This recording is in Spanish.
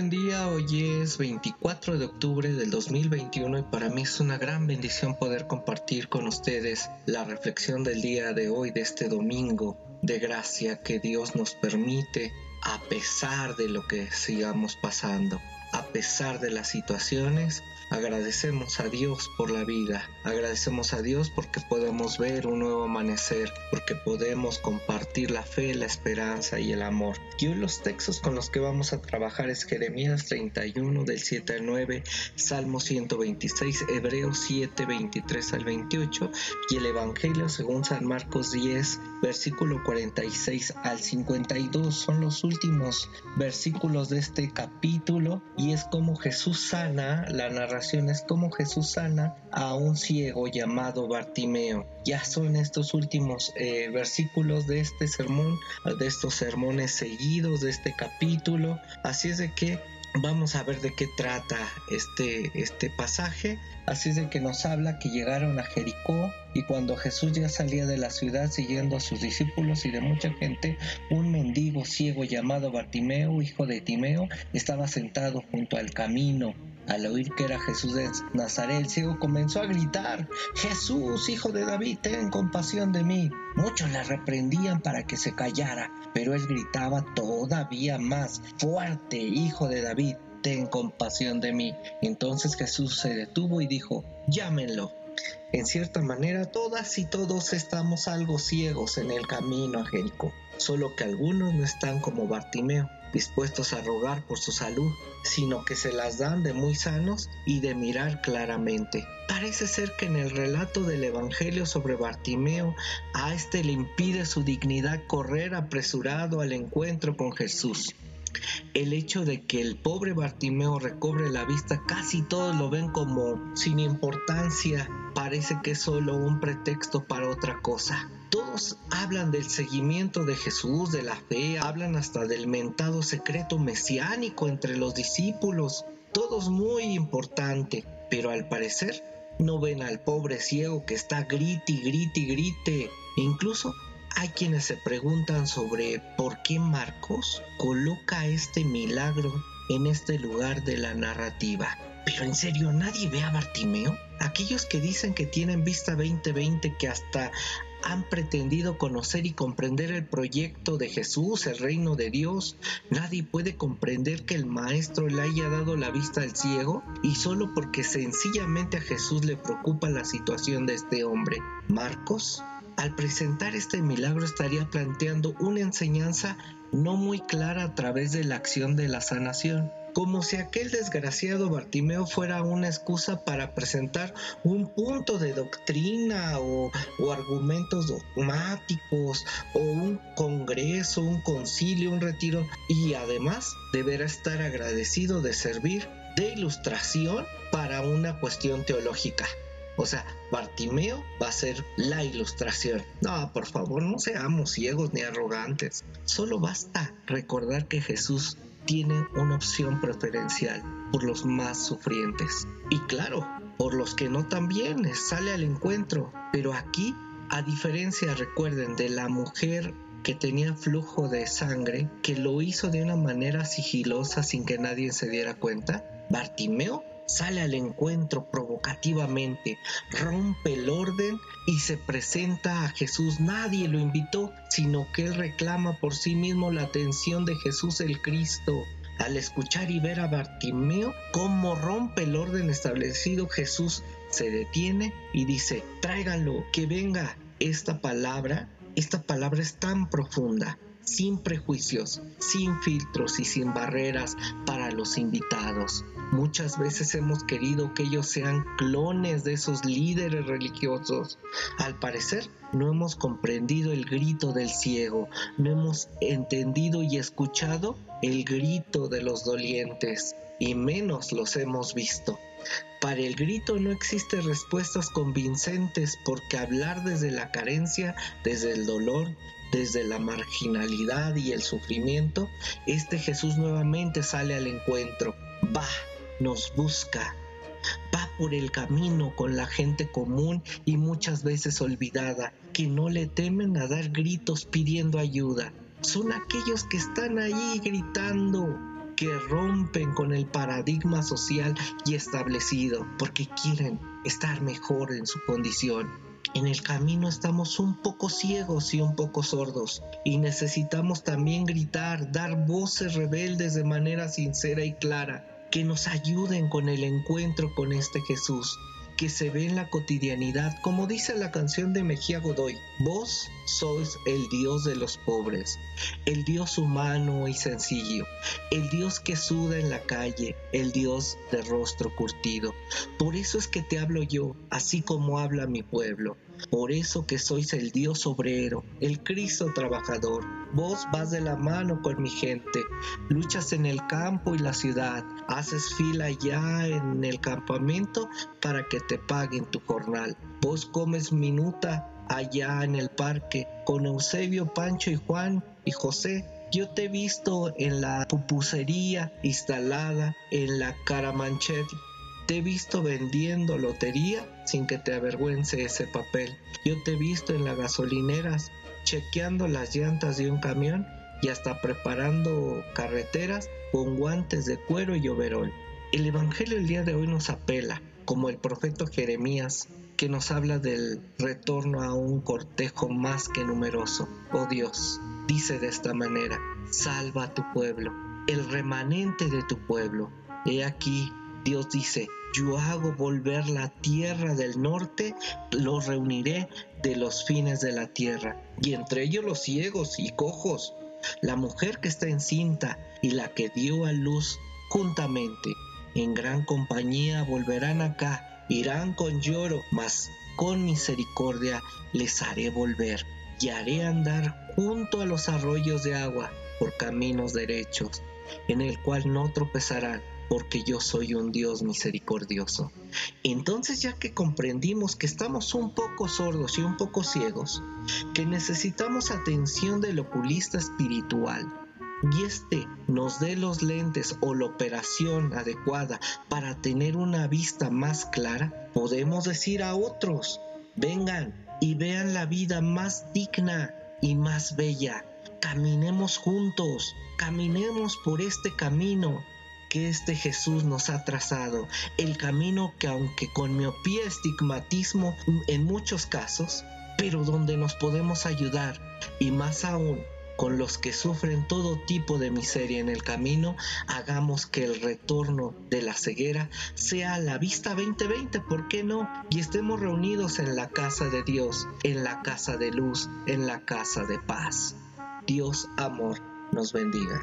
buen hoy es 24 de octubre del 2021 y para mí es una gran bendición poder compartir con ustedes la reflexión del día de hoy, de este domingo de gracia que Dios nos permite a pesar de lo que sigamos pasando, a pesar de las situaciones, Agradecemos a Dios por la vida, agradecemos a Dios porque podemos ver un nuevo amanecer, porque podemos compartir la fe, la esperanza y el amor. Y hoy los textos con los que vamos a trabajar es Jeremías 31 del 7 al 9, Salmo 126, Hebreos 7, 23 al 28 y el Evangelio según San Marcos 10, versículo 46 al 52. Son los últimos versículos de este capítulo y es como Jesús sana la narración es como Jesús sana a un ciego llamado Bartimeo. Ya son estos últimos eh, versículos de este sermón, de estos sermones seguidos de este capítulo. Así es de que vamos a ver de qué trata este, este pasaje. Así es de que nos habla que llegaron a Jericó y cuando Jesús ya salía de la ciudad siguiendo a sus discípulos y de mucha gente, un mendigo ciego llamado Bartimeo, hijo de Timeo, estaba sentado junto al camino. Al oír que era Jesús de Nazaret, el ciego comenzó a gritar, Jesús, hijo de David, ten compasión de mí. Muchos le reprendían para que se callara, pero él gritaba todavía más fuerte, hijo de David, ten compasión de mí. Entonces Jesús se detuvo y dijo, llámenlo. En cierta manera, todas y todos estamos algo ciegos en el camino a Jericó, solo que algunos no están como Bartimeo, dispuestos a rogar por su salud, sino que se las dan de muy sanos y de mirar claramente. Parece ser que en el relato del Evangelio sobre Bartimeo, a este le impide su dignidad correr apresurado al encuentro con Jesús. El hecho de que el pobre Bartimeo recobre la vista casi todos lo ven como sin importancia, parece que es solo un pretexto para otra cosa. Todos hablan del seguimiento de Jesús, de la fe, hablan hasta del mentado secreto mesiánico entre los discípulos, todos muy importante, pero al parecer no ven al pobre ciego que está grite grite grite, incluso hay quienes se preguntan sobre por qué Marcos coloca este milagro en este lugar de la narrativa. Pero en serio, ¿nadie ve a Bartimeo? Aquellos que dicen que tienen vista 2020, que hasta han pretendido conocer y comprender el proyecto de Jesús, el reino de Dios. Nadie puede comprender que el Maestro le haya dado la vista al ciego y solo porque sencillamente a Jesús le preocupa la situación de este hombre. Marcos al presentar este milagro estaría planteando una enseñanza no muy clara a través de la acción de la sanación, como si aquel desgraciado Bartimeo fuera una excusa para presentar un punto de doctrina o, argumentos dogmáticos o un congreso, un concilio, un retiro y además deberá estar agradecido de servir de ilustración para una cuestión teológica. O sea, Bartimeo va a ser la ilustración. No, por favor, no seamos ciegos ni arrogantes. Solo basta recordar que Jesús tiene una opción preferencial por los más sufrientes. Y claro, por los que no también sale al encuentro. Pero aquí, a diferencia, recuerden, de la mujer que tenía flujo de sangre, que lo hizo de una manera sigilosa sin que nadie se diera cuenta, Bartimeo sale al encuentro provocativamente, rompe el orden y se presenta a Jesús. Nadie lo invitó, sino que él reclama por sí mismo la atención de Jesús el Cristo. Al escuchar y ver a Bartimeo cómo rompe el orden establecido, Jesús se detiene y dice, tráiganlo, que venga. Esta palabra, esta palabra es tan profunda sin prejuicios, sin filtros y sin barreras para los invitados. Muchas veces hemos querido que ellos sean clones de esos líderes religiosos. Al parecer, no hemos comprendido el grito del ciego, no hemos entendido y escuchado el grito de los dolientes, y menos los hemos visto. Para el grito no existen respuestas convincentes porque hablar desde la carencia, desde el dolor, desde la marginalidad y el sufrimiento, este Jesús nuevamente sale al encuentro, va, nos busca, va por el camino con la gente común y muchas veces olvidada, que no le temen a dar gritos pidiendo ayuda. Son aquellos que están ahí gritando, que rompen con el paradigma social y establecido porque quieren estar mejor en su condición. En el camino estamos un poco ciegos y un poco sordos y necesitamos también gritar, dar voces rebeldes de manera sincera y clara que nos ayuden con el encuentro con este Jesús que se ve en la cotidianidad, como dice la canción de Mejía Godoy, vos sois el Dios de los pobres, el Dios humano y sencillo, el Dios que suda en la calle, el Dios de rostro curtido. Por eso es que te hablo yo, así como habla mi pueblo. Por eso que sois el Dios obrero, el Cristo trabajador. Vos vas de la mano con mi gente, luchas en el campo y la ciudad, haces fila ya en el campamento para que te paguen tu jornal. Vos comes minuta allá en el parque con Eusebio, Pancho y Juan y José. Yo te he visto en la pupusería instalada en la Caramanchel te he visto vendiendo lotería sin que te avergüence ese papel. Yo te he visto en las gasolineras chequeando las llantas de un camión y hasta preparando carreteras con guantes de cuero y overol. El Evangelio el día de hoy nos apela, como el profeta Jeremías, que nos habla del retorno a un cortejo más que numeroso. Oh Dios, dice de esta manera, salva a tu pueblo, el remanente de tu pueblo. He aquí, Dios dice, yo hago volver la tierra del norte, los reuniré de los fines de la tierra, y entre ellos los ciegos y cojos, la mujer que está encinta y la que dio a luz juntamente, en gran compañía volverán acá, irán con lloro, mas con misericordia les haré volver, y haré andar junto a los arroyos de agua por caminos derechos, en el cual no tropezarán porque yo soy un Dios misericordioso. Entonces ya que comprendimos que estamos un poco sordos y un poco ciegos, que necesitamos atención del oculista espiritual, y este nos dé los lentes o la operación adecuada para tener una vista más clara, podemos decir a otros, vengan y vean la vida más digna y más bella. Caminemos juntos, caminemos por este camino que este Jesús nos ha trazado, el camino que aunque con miopía, estigmatismo en muchos casos, pero donde nos podemos ayudar y más aún con los que sufren todo tipo de miseria en el camino, hagamos que el retorno de la ceguera sea la vista 2020, ¿por qué no? Y estemos reunidos en la casa de Dios, en la casa de luz, en la casa de paz. Dios, amor, nos bendiga.